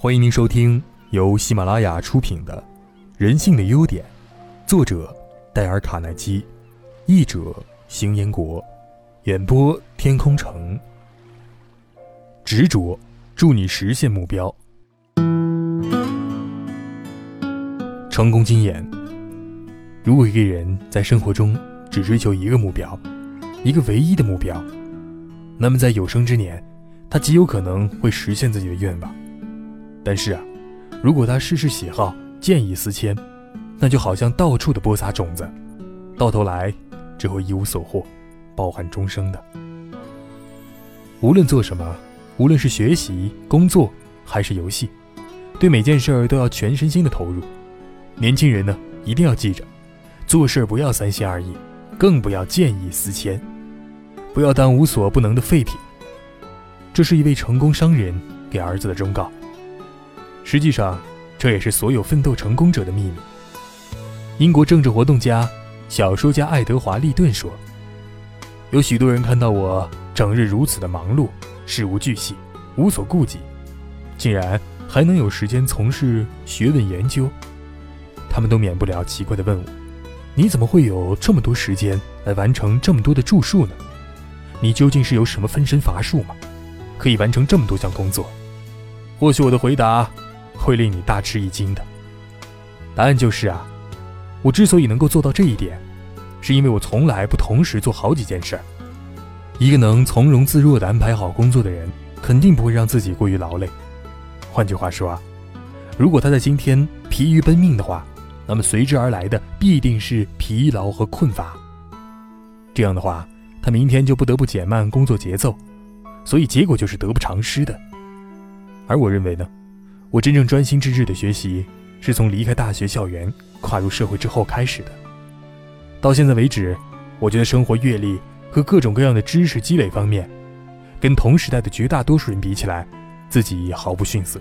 欢迎您收听由喜马拉雅出品的《人性的优点》，作者戴尔·卡耐基，译者邢彦国，演播天空城。执着，助你实现目标。成功经验：如果一个人在生活中只追求一个目标，一个唯一的目标，那么在有生之年，他极有可能会实现自己的愿望。但是啊，如果他事事喜好、见异思迁，那就好像到处的播撒种子，到头来只会一无所获，抱憾终生的。无论做什么，无论是学习、工作还是游戏，对每件事儿都要全身心的投入。年轻人呢，一定要记着，做事不要三心二意，更不要见异思迁，不要当无所不能的废品。这是一位成功商人给儿子的忠告。实际上，这也是所有奋斗成功者的秘密。英国政治活动家、小说家爱德华·利顿说：“有许多人看到我整日如此的忙碌，事无巨细，无所顾忌，竟然还能有时间从事学问研究。他们都免不了奇怪地问我：‘你怎么会有这么多时间来完成这么多的著述呢？你究竟是有什么分身乏术吗？可以完成这么多项工作？’或许我的回答。”会令你大吃一惊的。答案就是啊，我之所以能够做到这一点，是因为我从来不同时做好几件事儿。一个能从容自若地安排好工作的人，肯定不会让自己过于劳累。换句话说啊，如果他在今天疲于奔命的话，那么随之而来的必定是疲劳和困乏。这样的话，他明天就不得不减慢工作节奏，所以结果就是得不偿失的。而我认为呢？我真正专心致志的学习，是从离开大学校园、跨入社会之后开始的。到现在为止，我觉得生活阅历和各种各样的知识积累方面，跟同时代的绝大多数人比起来，自己毫不逊色。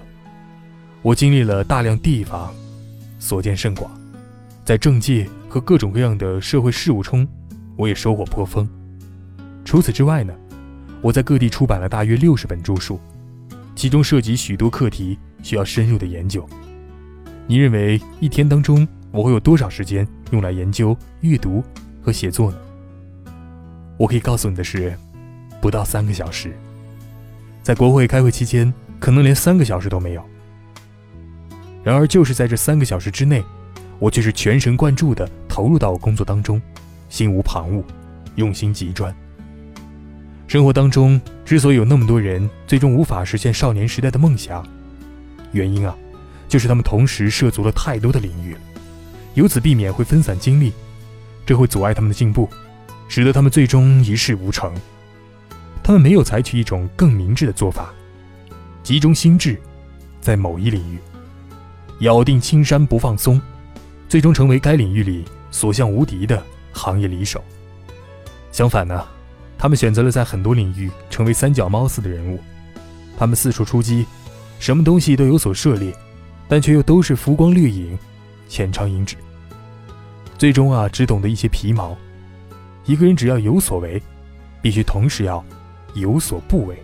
我经历了大量地方，所见甚广，在政界和各种各样的社会事务中，我也收获颇丰。除此之外呢，我在各地出版了大约六十本著述。其中涉及许多课题，需要深入的研究。你认为一天当中我会有多少时间用来研究、阅读和写作呢？我可以告诉你的是，不到三个小时。在国会开会期间，可能连三个小时都没有。然而，就是在这三个小时之内，我却是全神贯注地投入到我工作当中，心无旁骛，用心极专。生活当中之所以有那么多人最终无法实现少年时代的梦想，原因啊，就是他们同时涉足了太多的领域，由此避免会分散精力，这会阻碍他们的进步，使得他们最终一事无成。他们没有采取一种更明智的做法，集中心智，在某一领域，咬定青山不放松，最终成为该领域里所向无敌的行业里手。相反呢？他们选择了在很多领域成为三脚猫似的人物，他们四处出击，什么东西都有所涉猎，但却又都是浮光掠影，浅尝辄止。最终啊，只懂得一些皮毛。一个人只要有所为，必须同时要有所不为。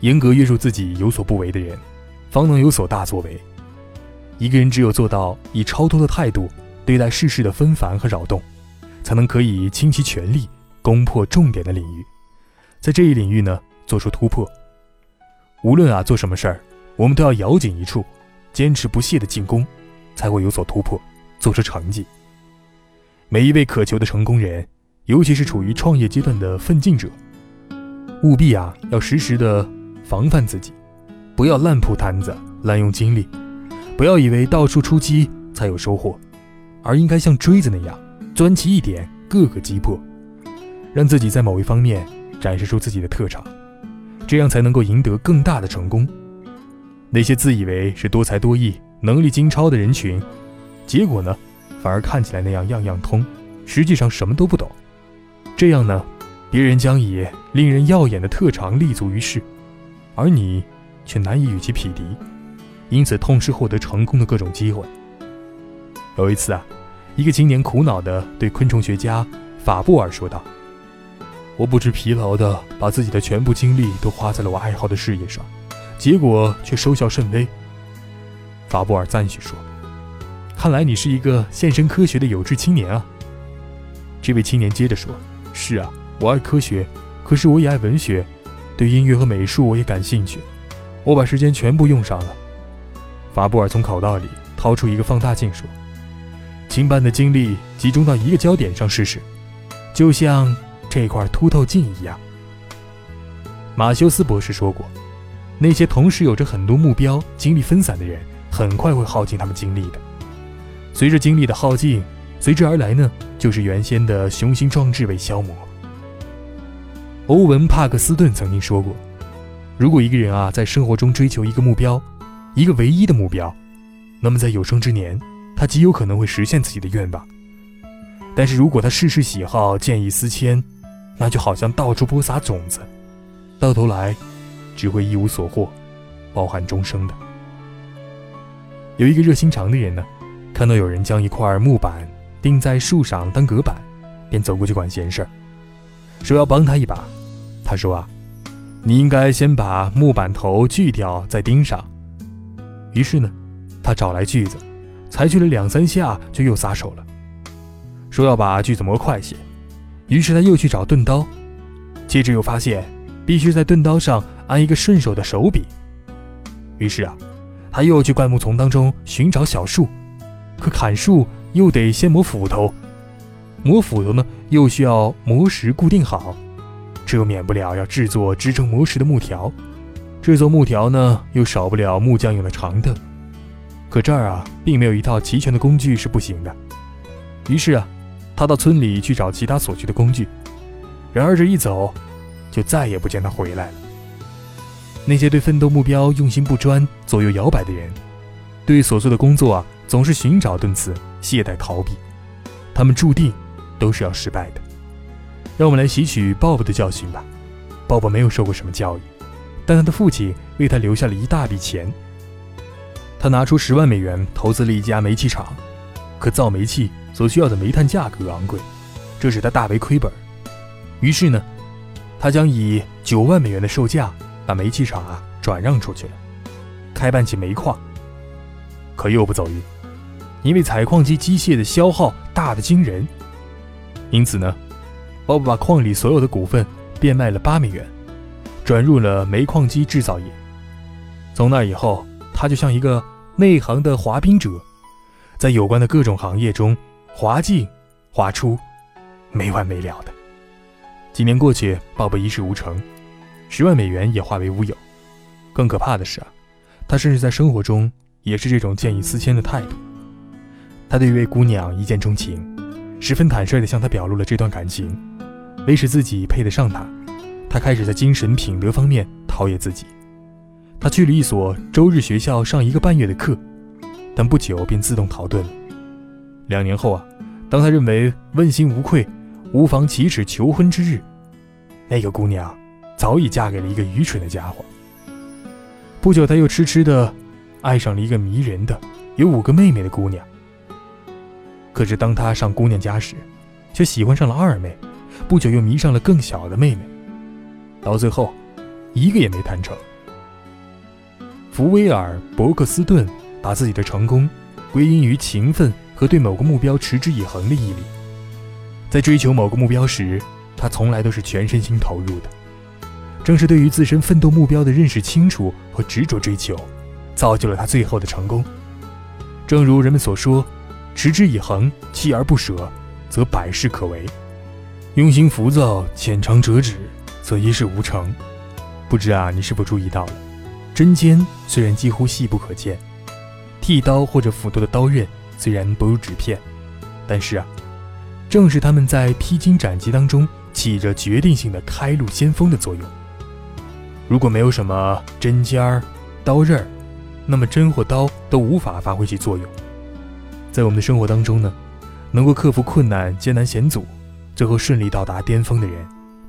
严格约束自己有所不为的人，方能有所大作为。一个人只有做到以超脱的态度对待世事的纷繁和扰动，才能可以倾其全力。攻破重点的领域，在这一领域呢做出突破。无论啊做什么事儿，我们都要咬紧一处，坚持不懈的进攻，才会有所突破，做出成绩。每一位渴求的成功人，尤其是处于创业阶段的奋进者，务必啊要时时的防范自己，不要烂铺摊子、滥用精力，不要以为到处出击才有收获，而应该像锥子那样钻起一点，各个击破。让自己在某一方面展示出自己的特长，这样才能够赢得更大的成功。那些自以为是多才多艺、能力精超的人群，结果呢，反而看起来那样样样通，实际上什么都不懂。这样呢，别人将以令人耀眼的特长立足于世，而你却难以与其匹敌，因此痛失获得成功的各种机会。有一次啊，一个青年苦恼地对昆虫学家法布尔说道。我不知疲劳地把自己的全部精力都花在了我爱好的事业上，结果却收效甚微。法布尔赞许说：“看来你是一个献身科学的有志青年啊。”这位青年接着说：“是啊，我爱科学，可是我也爱文学，对音乐和美术我也感兴趣。我把时间全部用上了。”法布尔从口袋里掏出一个放大镜说：“请把你的精力集中到一个焦点上试试，就像这块凸透镜一样。”马修斯博士说过：“那些同时有着很多目标、精力分散的人，很快会耗尽他们精力的。随着精力的耗尽，随之而来呢，就是原先的雄心壮志被消磨。”欧文·帕克斯顿曾经说过：“如果一个人啊，在生活中追求一个目标，一个唯一的目标，那么在有生之年，他极有可能会实现自己的愿望。但是如果他事事喜好见异思迁，那就好像到处播撒种子。”到头来，只会一无所获，包含终生的。有一个热心肠的人呢，看到有人将一块木板钉在树上当隔板，便走过去管闲事，说要帮他一把。他说啊，你应该先把木板头锯掉，再钉上。于是呢，他找来锯子，才锯了两三下，就又撒手了，说要把锯子磨快些。于是他又去找钝刀，接着又发现。必须在钝刀上安一个顺手的手柄。于是啊，他又去灌木丛当中寻找小树，可砍树又得先磨斧头，磨斧头呢又需要磨石固定好，这又免不了要制作支撑磨石的木条，制作木条呢又少不了木匠用的长凳。可这儿啊，并没有一套齐全的工具是不行的。于是啊，他到村里去找其他所需的工具。然而这一走。就再也不见他回来了。那些对奋斗目标用心不专、左右摇摆的人，对所做的工作总是寻找顿词、懈怠逃避，他们注定都是要失败的。让我们来吸取鲍勃的教训吧。鲍勃没有受过什么教育，但他的父亲为他留下了一大笔钱。他拿出十万美元投资了一家煤气厂，可造煤气所需要的煤炭价格昂贵，这使他大为亏本。于是呢。他将以九万美元的售价把煤气厂啊转让出去了，开办起煤矿。可又不走运，因为采矿机机械的消耗大的惊人，因此呢，鲍勃把矿里所有的股份变卖了八美元，转入了煤矿机制造业。从那以后，他就像一个内行的滑冰者，在有关的各种行业中滑进滑出，没完没了的。几年过去，鲍勃一事无成，十万美元也化为乌有。更可怕的是啊，他甚至在生活中也是这种见异思迁的态度。他对一位姑娘一见钟情，十分坦率地向她表露了这段感情。为使自己配得上她，他开始在精神品德方面陶冶自己。他去了一所周日学校上一个半月的课，但不久便自动逃遁了。两年后啊，当他认为问心无愧。无妨启齿求婚之日，那个姑娘早已嫁给了一个愚蠢的家伙。不久，他又痴痴的爱上了一个迷人的、有五个妹妹的姑娘。可是，当他上姑娘家时，却喜欢上了二妹，不久又迷上了更小的妹妹，到最后，一个也没谈成。福威尔·伯克斯顿把自己的成功归因于勤奋和对某个目标持之以恒的毅力。在追求某个目标时，他从来都是全身心投入的。正是对于自身奋斗目标的认识清楚和执着追求，造就了他最后的成功。正如人们所说：“持之以恒，锲而不舍，则百事可为；用心浮躁，浅尝辄止，则一事无成。”不知啊，你是否注意到了？针尖虽然几乎细不可见，剃刀或者斧头的刀刃虽然不如纸片，但是啊。正是他们在披荆斩棘当中起着决定性的开路先锋的作用。如果没有什么针尖儿、刀刃儿，那么针或刀都无法发挥其作用。在我们的生活当中呢，能够克服困难、艰难险阻，最后顺利到达巅峰的人，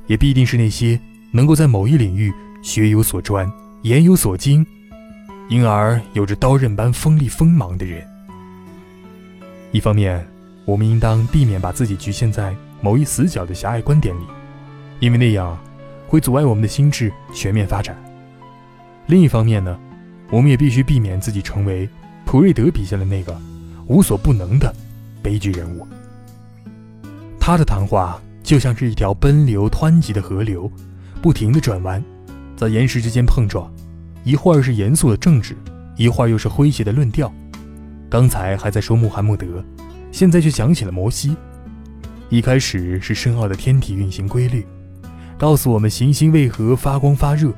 也必定是那些能够在某一领域学有所专、言有所精，因而有着刀刃般锋利锋芒的人。一方面。我们应当避免把自己局限在某一死角的狭隘观点里，因为那样会阻碍我们的心智全面发展。另一方面呢，我们也必须避免自己成为普瑞德笔下的那个无所不能的悲剧人物。他的谈话就像是一条奔流湍急的河流，不停地转弯，在岩石之间碰撞，一会儿是严肃的政治，一会儿又是诙谐的论调。刚才还在说穆罕默德，现在却想起了摩西。一开始是深奥的天体运行规律，告诉我们行星为何发光发热。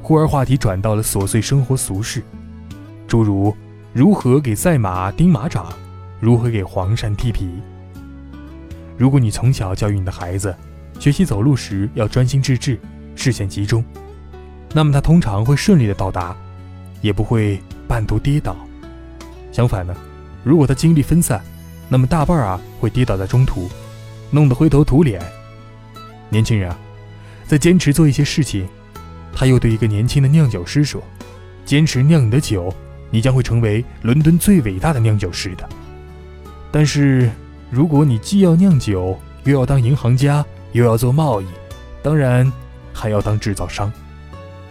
忽而话题转到了琐碎生活俗事，诸如如何给赛马钉马掌，如何给黄鳝剃皮。如果你从小教育你的孩子，学习走路时要专心致志、视线集中，那么他通常会顺利的到达，也不会半途跌倒。相反呢，如果他精力分散，那么大半啊会跌倒在中途，弄得灰头土脸。年轻人啊，在坚持做一些事情。他又对一个年轻的酿酒师说：“坚持酿你的酒，你将会成为伦敦最伟大的酿酒师的。但是，如果你既要酿酒，又要当银行家，又要做贸易，当然还要当制造商，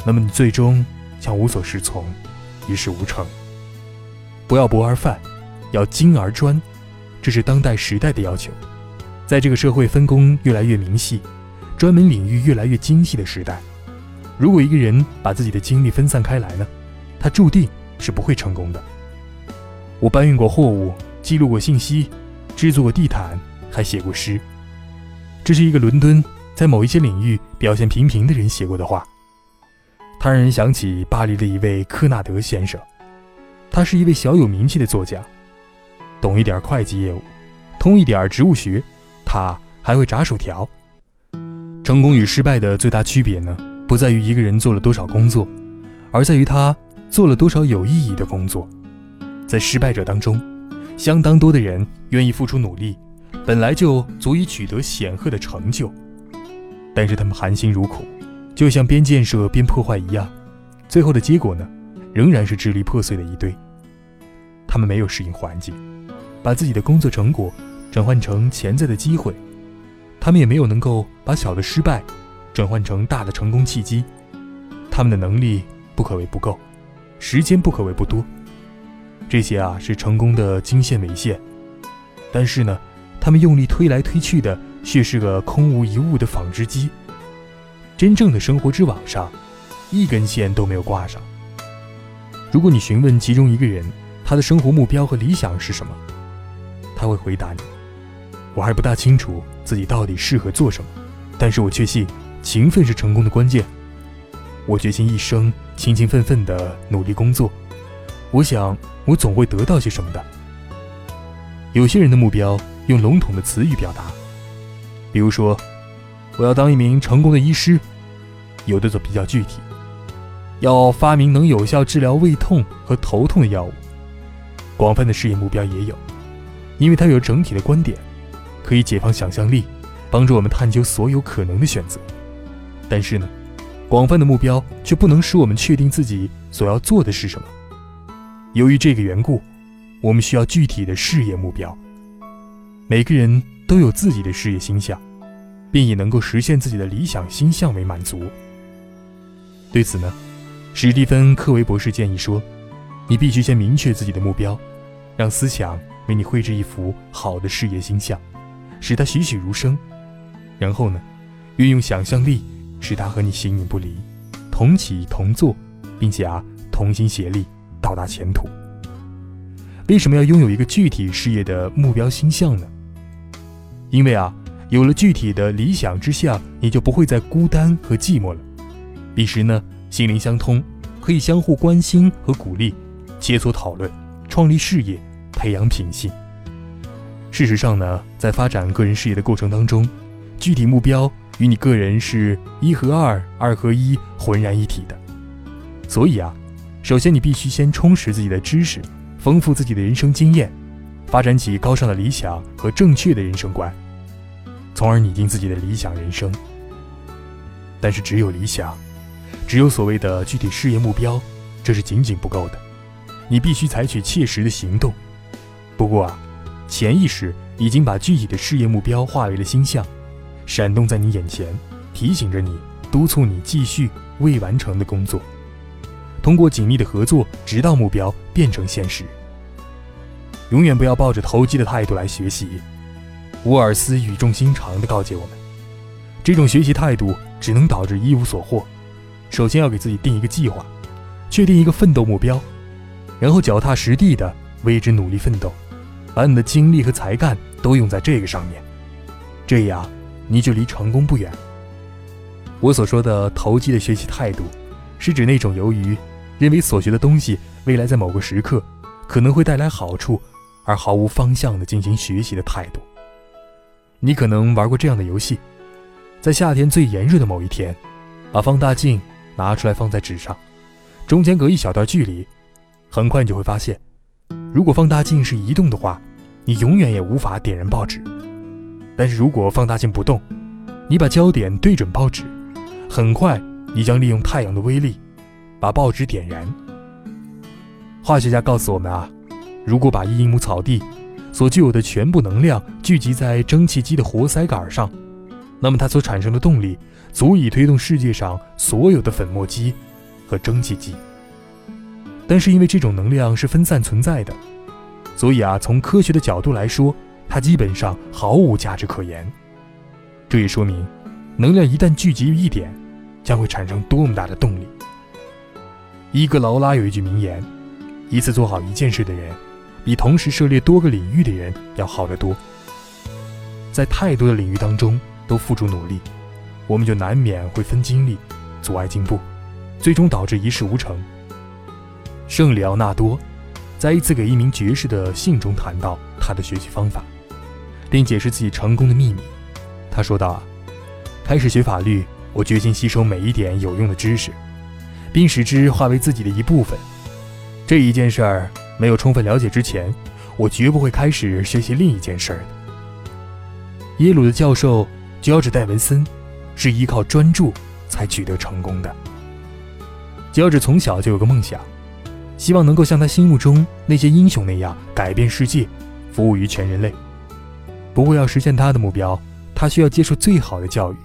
那么你最终将无所适从，一事无成。不要博而泛，要精而专，这是当代时代的要求。在这个社会分工越来越明细，专门领域越来越精细的时代。”如果一个人把自己的精力分散开来呢，他注定是不会成功的。我搬运过货物，记录过信息，制作过地毯，还写过诗。这是一个伦敦在某一些领域表现平平的人写过的话。他让人想起巴黎的一位科纳德先生，他是一位小有名气的作家，懂一点会计业务，通一点植物学，他还会炸薯条。成功与失败的最大区别呢？不在于一个人做了多少工作，而在于他做了多少有意义的工作。在失败者当中，相当多的人愿意付出努力，本来就足以取得显赫的成就，但是他们含辛茹苦，就像边建设边破坏一样，最后的结果呢，仍然是支离破碎的一堆。他们没有适应环境，把自己的工作成果转换成潜在的机会，他们也没有能够把小的失败。转换成大的成功契机，他们的能力不可谓不够，时间不可谓不多，这些啊是成功的经线纬线，但是呢，他们用力推来推去的却是个空无一物的纺织机。真正的生活之网上，一根线都没有挂上。如果你询问其中一个人，他的生活目标和理想是什么，他会回答你：“我还不大清楚自己到底适合做什么，但是我确信。”勤奋是成功的关键。我决心一生勤勤奋奋地努力工作。我想，我总会得到些什么的。有些人的目标用笼统的词语表达，比如说，我要当一名成功的医师；有的则比较具体，要发明能有效治疗胃痛和头痛的药物。广泛的事业目标也有，因为它有整体的观点，可以解放想象力，帮助我们探究所有可能的选择。但是呢，广泛的目标却不能使我们确定自己所要做的是什么。由于这个缘故，我们需要具体的事业目标。每个人都有自己的事业心向，并以能够实现自己的理想心向为满足。对此呢，史蒂芬·科维博士建议说：“你必须先明确自己的目标，让思想为你绘制一幅好的事业心向，使它栩栩如生。然后呢，运用想象力。”使它和你形影不离，同起同坐，并且啊同心协力到达前途。为什么要拥有一个具体事业的目标心向呢？因为啊有了具体的理想之下，你就不会再孤单和寂寞了。彼时呢心灵相通，可以相互关心和鼓励，切磋讨论，创立事业，培养品性。事实上呢，在发展个人事业的过程当中，具体目标。与你个人是一和二、二合一、浑然一体的，所以啊，首先你必须先充实自己的知识，丰富自己的人生经验，发展起高尚的理想和正确的人生观，从而拟定自己的理想人生。但是，只有理想，只有所谓的具体事业目标，这是仅仅不够的，你必须采取切实的行动。不过啊，潜意识已经把具体的事业目标化为了星象。闪动在你眼前，提醒着你，督促你继续未完成的工作。通过紧密的合作，直到目标变成现实。永远不要抱着投机的态度来学习。沃尔斯语重心长地告诫我们，这种学习态度只能导致一无所获。首先要给自己定一个计划，确定一个奋斗目标，然后脚踏实地地为之努力奋斗，把你的精力和才干都用在这个上面，这样你就离成功不远。我所说的投机的学习态度，是指那种由于认为所学的东西未来在某个时刻可能会带来好处，而毫无方向的进行学习的态度。你可能玩过这样的游戏，在夏天最炎热的某一天，把放大镜拿出来放在纸上，中间隔一小段距离，很快你就会发现，如果放大镜是移动的话，你永远也无法点燃报纸。但是如果放大镜不动，你把焦点对准报纸。很快，你将利用太阳的威力，把报纸点燃。化学家告诉我们啊，如果把一英亩草地所具有的全部能量聚集在蒸汽机的活塞杆上，那么它所产生的动力足以推动世界上所有的粉末机和蒸汽机。但是因为这种能量是分散存在的，所以啊，从科学的角度来说，它基本上毫无价值可言。这也说明，能量一旦聚集于一点，将会产生多么大的动力？伊格劳拉有一句名言：“一次做好一件事的人，比同时涉猎多个领域的人要好得多。”在太多的领域当中都付出努力，我们就难免会分精力，阻碍进步，最终导致一事无成。圣里奥纳多在一次给一名爵士的信中谈到他的学习方法，并解释自己成功的秘密。他说道：“啊，开始学法律。”我决心吸收每一点有用的知识，并使之化为自己的一部分。这一件事儿没有充分了解之前，我绝不会开始学习另一件事儿的。耶鲁的教授乔治·戴文森是依靠专注才取得成功的。乔治从小就有个梦想，希望能够像他心目中那些英雄那样改变世界，服务于全人类。不过，要实现他的目标，他需要接受最好的教育。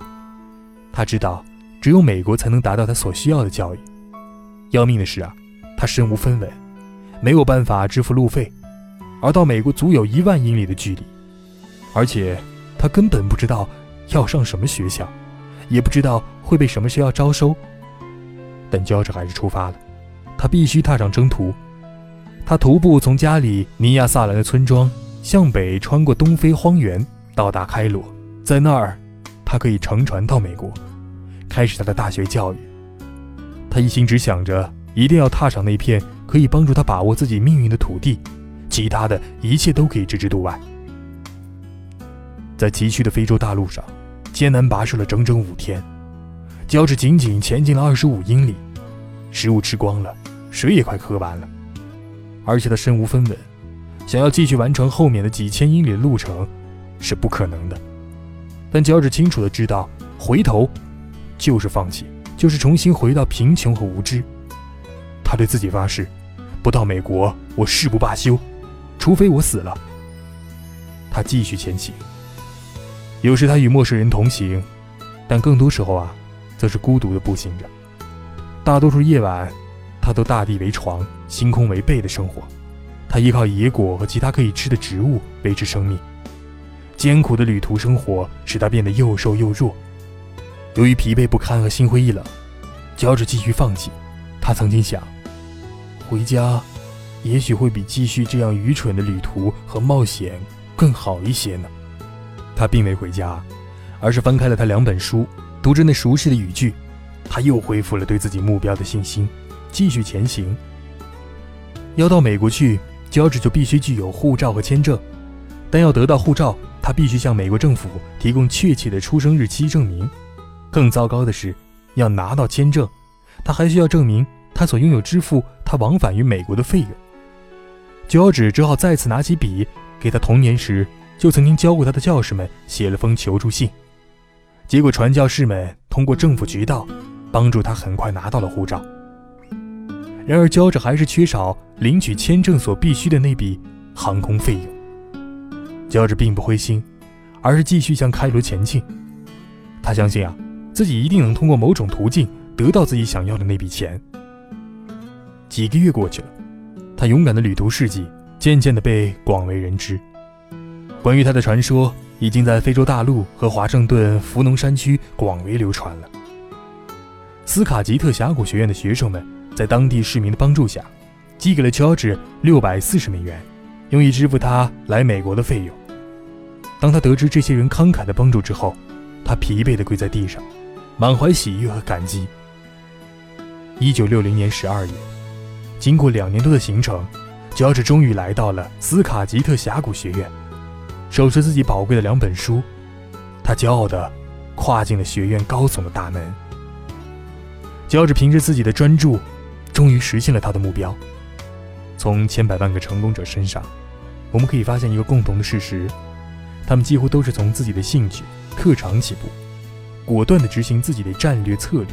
他知道，只有美国才能达到他所需要的教育。要命的是啊，他身无分文，没有办法支付路费，而到美国足有一万英里的距离，而且他根本不知道要上什么学校，也不知道会被什么学校招收。但乔治还是出发了，他必须踏上征途。他徒步从家里尼亚萨兰的村庄向北，穿过东非荒原，到达开罗，在那儿，他可以乘船到美国。开始他的大学教育，他一心只想着一定要踏上那片可以帮助他把握自己命运的土地，其他的一切都可以置之度外。在崎岖的非洲大陆上，艰难跋涉了整整五天，乔治仅仅前进了二十五英里，食物吃光了，水也快喝完了，而且他身无分文，想要继续完成后面的几千英里的路程是不可能的。但乔治清楚的知道，回头。就是放弃，就是重新回到贫穷和无知。他对自己发誓，不到美国，我誓不罢休，除非我死了。他继续前行。有时他与陌生人同行，但更多时候啊，则是孤独的步行着。大多数夜晚，他都大地为床，星空为被的生活。他依靠野果和其他可以吃的植物维持生命。艰苦的旅途生活使他变得又瘦又弱。由于疲惫不堪和心灰意冷，乔治继续放弃。他曾经想，回家也许会比继续这样愚蠢的旅途和冒险更好一些呢。他并未回家，而是翻开了他两本书，读着那熟悉的语句。他又恢复了对自己目标的信心，继续前行。要到美国去，乔治就必须具有护照和签证。但要得到护照，他必须向美国政府提供确切的出生日期证明。更糟糕的是，要拿到签证，他还需要证明他所拥有支付他往返于美国的费用。乔治只好再次拿起笔，给他童年时就曾经教过他的教师们写了封求助信。结果传教士们通过政府渠道帮助他很快拿到了护照。然而，乔治还是缺少领取签证所必须的那笔航空费用。乔治并不灰心，而是继续向开罗前进。他相信啊。自己一定能通过某种途径得到自己想要的那笔钱。几个月过去了，他勇敢的旅途事迹渐渐的被广为人知。关于他的传说已经在非洲大陆和华盛顿福农山区广为流传了。斯卡吉特峡谷学院的学生们在当地市民的帮助下，寄给了乔治六百四十美元，用以支付他来美国的费用。当他得知这些人慷慨的帮助之后，他疲惫地跪在地上，满怀喜悦和感激。一九六零年十二月，经过两年多的行程，乔治终于来到了斯卡吉特峡谷学院。手持自己宝贵的两本书，他骄傲地跨进了学院高耸的大门。乔治凭着自己的专注，终于实现了他的目标。从千百万个成功者身上，我们可以发现一个共同的事实：他们几乎都是从自己的兴趣、特长起步，果断地执行自己的战略策略，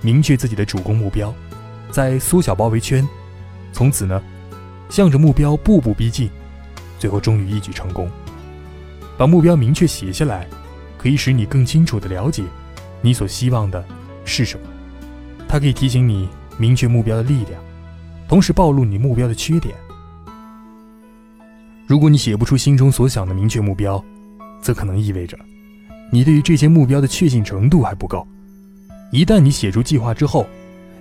明确自己的主攻目标，再缩小包围圈，从此呢，向着目标步步逼近，最后终于一举成功。把目标明确写下来，可以使你更清楚地了解你所希望的是什么。它可以提醒你明确目标的力量，同时暴露你目标的缺点。如果你写不出心中所想的明确目标，则可能意味着你对于这些目标的确信程度还不够。一旦你写出计划之后，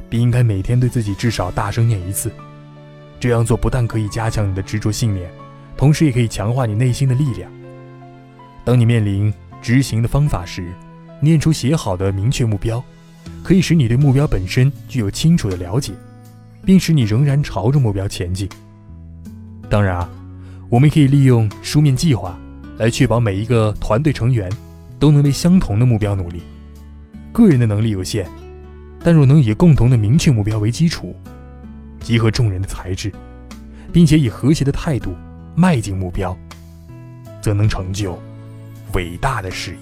便应该每天对自己至少大声念一次。这样做不但可以加强你的执着信念，同时也可以强化你内心的力量。当你面临执行的方法时，念出写好的明确目标，可以使你对目标本身具有清楚的了解，并使你仍然朝着目标前进。当然啊，我们可以利用书面计划来确保每一个团队成员都能为相同的目标努力。个人的能力有限，但若能以共同的明确目标为基础，集合众人的才智，并且以和谐的态度迈进目标，则能成就。伟大的事业，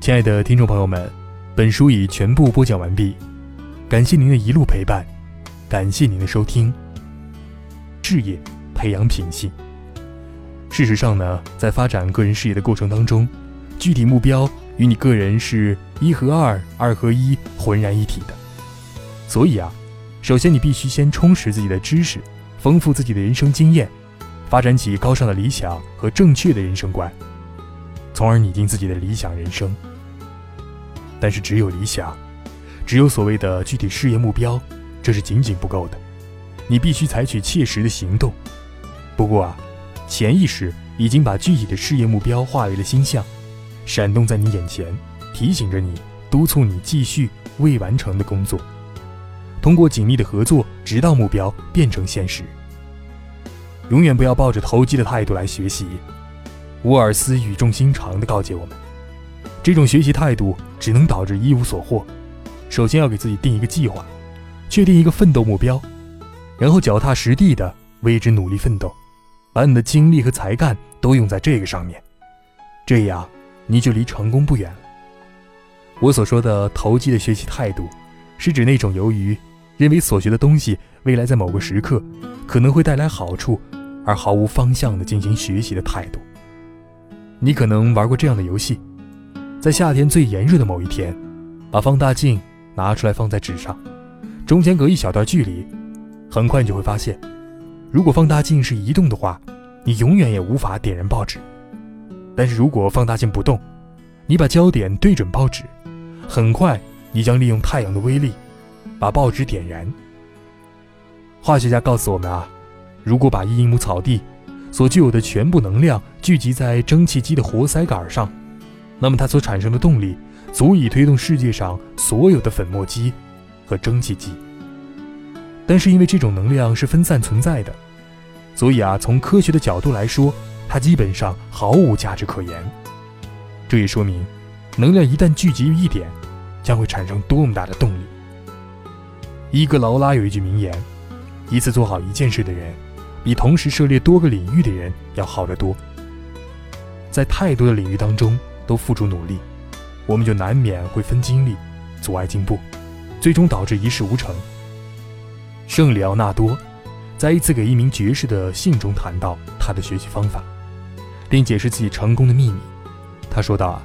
亲爱的听众朋友们，本书已全部播讲完毕，感谢您的一路陪伴，感谢您的收听。事业培养品性。事实上呢，在发展个人事业的过程当中，具体目标与你个人是一和二、二合一、浑然一体的。所以啊，首先你必须先充实自己的知识，丰富自己的人生经验。发展起高尚的理想和正确的人生观，从而拟定自己的理想人生。但是，只有理想，只有所谓的具体事业目标，这是仅仅不够的。你必须采取切实的行动。不过啊，潜意识已经把具体的事业目标化为了星象，闪动在你眼前，提醒着你，督促你继续未完成的工作。通过紧密的合作，直到目标变成现实。永远不要抱着投机的态度来学习。沃尔斯语重心长地告诫我们，这种学习态度只能导致一无所获。首先要给自己定一个计划，确定一个奋斗目标，然后脚踏实地地为之努力奋斗，把你的精力和才干都用在这个上面，这样你就离成功不远了。我所说的投机的学习态度，是指那种由于认为所学的东西未来在某个时刻可能会带来好处。而毫无方向的进行学习的态度。你可能玩过这样的游戏：在夏天最炎热的某一天，把放大镜拿出来放在纸上，中间隔一小段距离，很快你就会发现，如果放大镜是移动的话，你永远也无法点燃报纸；但是如果放大镜不动，你把焦点对准报纸，很快你将利用太阳的威力，把报纸点燃。化学家告诉我们啊。如果把一英亩草地所具有的全部能量聚集在蒸汽机的活塞杆上，那么它所产生的动力足以推动世界上所有的粉末机和蒸汽机。但是因为这种能量是分散存在的，所以啊，从科学的角度来说，它基本上毫无价值可言。这也说明，能量一旦聚集于一点，将会产生多么大的动力。伊格劳拉有一句名言：“一次做好一件事的人。”比同时涉猎多个领域的人要好得多。在太多的领域当中都付出努力，我们就难免会分精力，阻碍进步，最终导致一事无成。圣里奥纳多在一次给一名爵士的信中谈到他的学习方法，并解释自己成功的秘密。他说道：“啊，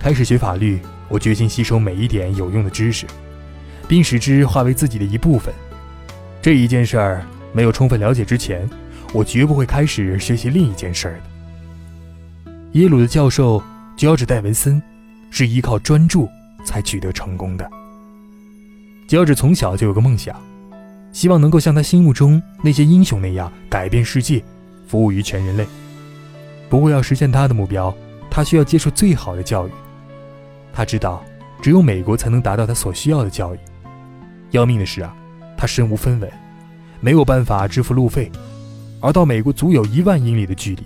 开始学法律，我决心吸收每一点有用的知识，并使之化为自己的一部分。这一件事儿没有充分了解之前，我绝不会开始学习另一件事儿的。耶鲁的教授乔治·戴文森是依靠专注才取得成功的。乔治从小就有个梦想，希望能够像他心目中那些英雄那样改变世界，服务于全人类。不过，要实现他的目标，他需要接受最好的教育。他知道，只有美国才能达到他所需要的教育。要命的是啊，他身无分文，没有办法支付路费，而到美国足有一万英里的距离，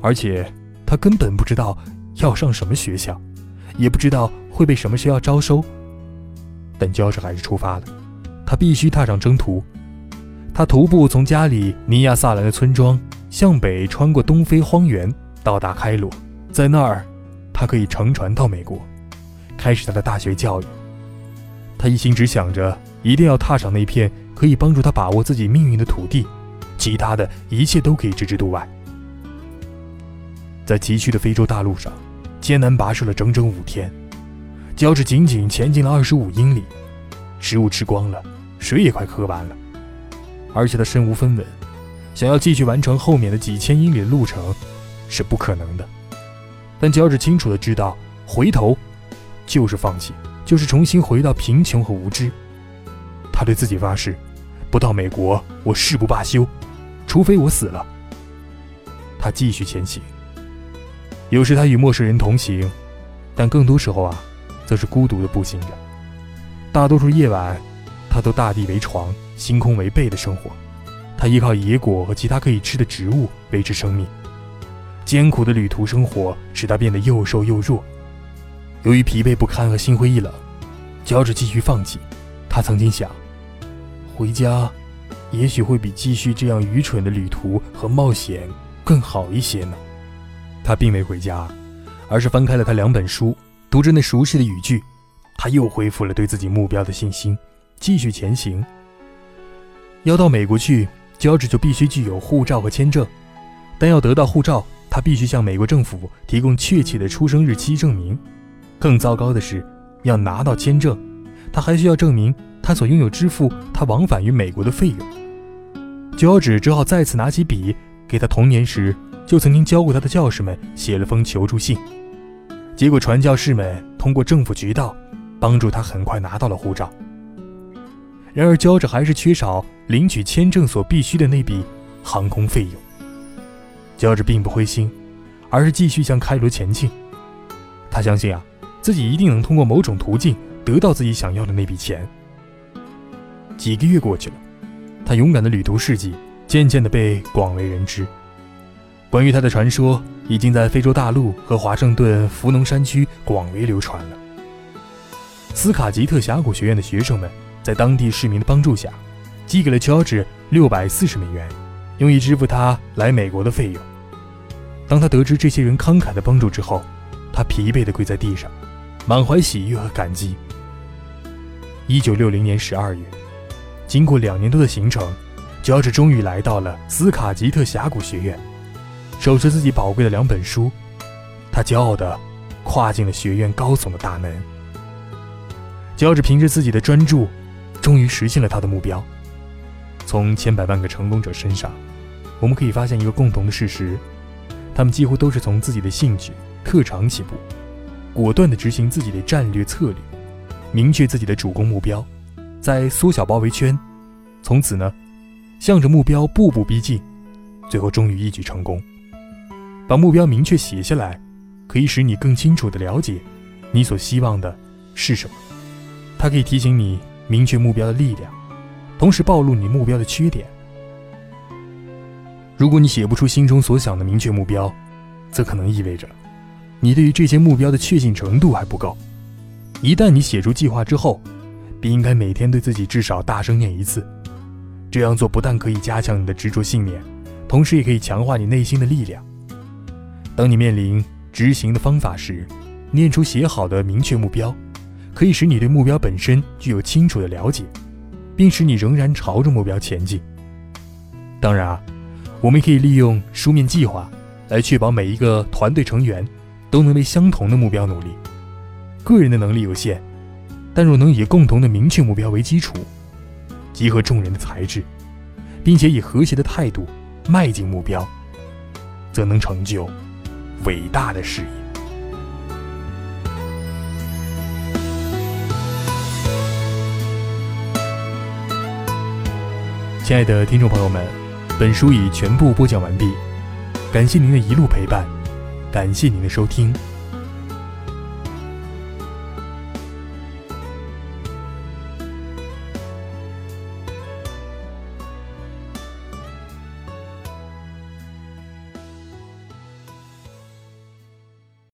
而且他根本不知道要上什么学校，也不知道会被什么学校招收。但乔治还是出发了，他必须踏上征途。他徒步从家里尼亚萨兰的村庄向北，穿过东非荒原，到达开罗。在那儿，他可以乘船到美国，开始他的大学教育。他一心只想着一定要踏上那片可以帮助他把握自己命运的土地，其他的一切都可以置之度外。在崎岖的非洲大陆上，艰难跋涉了整整五天。乔治仅仅前进了二十五英里，食物吃光了，水也快喝完了，而且他身无分文，想要继续完成后面的几千英里的路程是不可能的。但乔治清楚的知道，回头就是放弃，就是重新回到贫穷和无知。他对自己发誓，不到美国我誓不罢休，除非我死了。他继续前行，有时他与陌生人同行，但更多时候啊。则是孤独的步行着，大多数夜晚，他都大地为床，星空为被的生活。他依靠野果和其他可以吃的植物维持生命。艰苦的旅途生活使他变得又瘦又弱。由于疲惫不堪和心灰意冷，乔治继续放弃。他曾经想，回家，也许会比继续这样愚蠢的旅途和冒险更好一些呢。他并没回家，而是翻开了他两本书。读着那熟悉的语句，他又恢复了对自己目标的信心，继续前行。要到美国去，乔治就必须具有护照和签证，但要得到护照，他必须向美国政府提供确切的出生日期证明。更糟糕的是，要拿到签证，他还需要证明他所拥有支付他往返于美国的费用。乔治只好再次拿起笔，给他童年时就曾经教过他的教师们写了封求助信。结果，传教士们通过政府渠道帮助他，很快拿到了护照。然而，乔治还是缺少领取签证所必须的那笔航空费用。乔治并不灰心，而是继续向开罗前进。他相信啊，自己一定能通过某种途径得到自己想要的那笔钱。几个月过去了，他勇敢的旅途事迹渐渐地被广为人知。关于他的传说已经在非洲大陆和华盛顿福农山区广为流传了。斯卡吉特峡谷学院的学生们在当地市民的帮助下，寄给了乔治六百四十美元，用以支付他来美国的费用。当他得知这些人慷慨的帮助之后，他疲惫地跪在地上，满怀喜悦和感激。一九六零年十二月，经过两年多的行程，乔治终于来到了斯卡吉特峡谷学院。手持自己宝贵的两本书，他骄傲地跨进了学院高耸的大门。乔治凭着自己的专注，终于实现了他的目标。从千百万个成功者身上，我们可以发现一个共同的事实：他们几乎都是从自己的兴趣、特长起步，果断地执行自己的战略策略，明确自己的主攻目标，在缩小包围圈，从此呢，向着目标步步逼近，最后终于一举成功。把目标明确写下来，可以使你更清楚地了解你所希望的是什么。它可以提醒你明确目标的力量，同时暴露你目标的缺点。如果你写不出心中所想的明确目标，则可能意味着你对于这些目标的确信程度还不够。一旦你写出计划之后，便应该每天对自己至少大声念一次。这样做不但可以加强你的执着信念，同时也可以强化你内心的力量。当你面临执行的方法时，念出写好的明确目标，可以使你对目标本身具有清楚的了解，并使你仍然朝着目标前进。当然啊，我们可以利用书面计划来确保每一个团队成员都能为相同的目标努力。个人的能力有限，但若能以共同的明确目标为基础，集合众人的才智，并且以和谐的态度迈进目标，则能成就伟大的事业。亲爱的听众朋友们，本书已全部播讲完毕，感谢您的一路陪伴，感谢您的收听。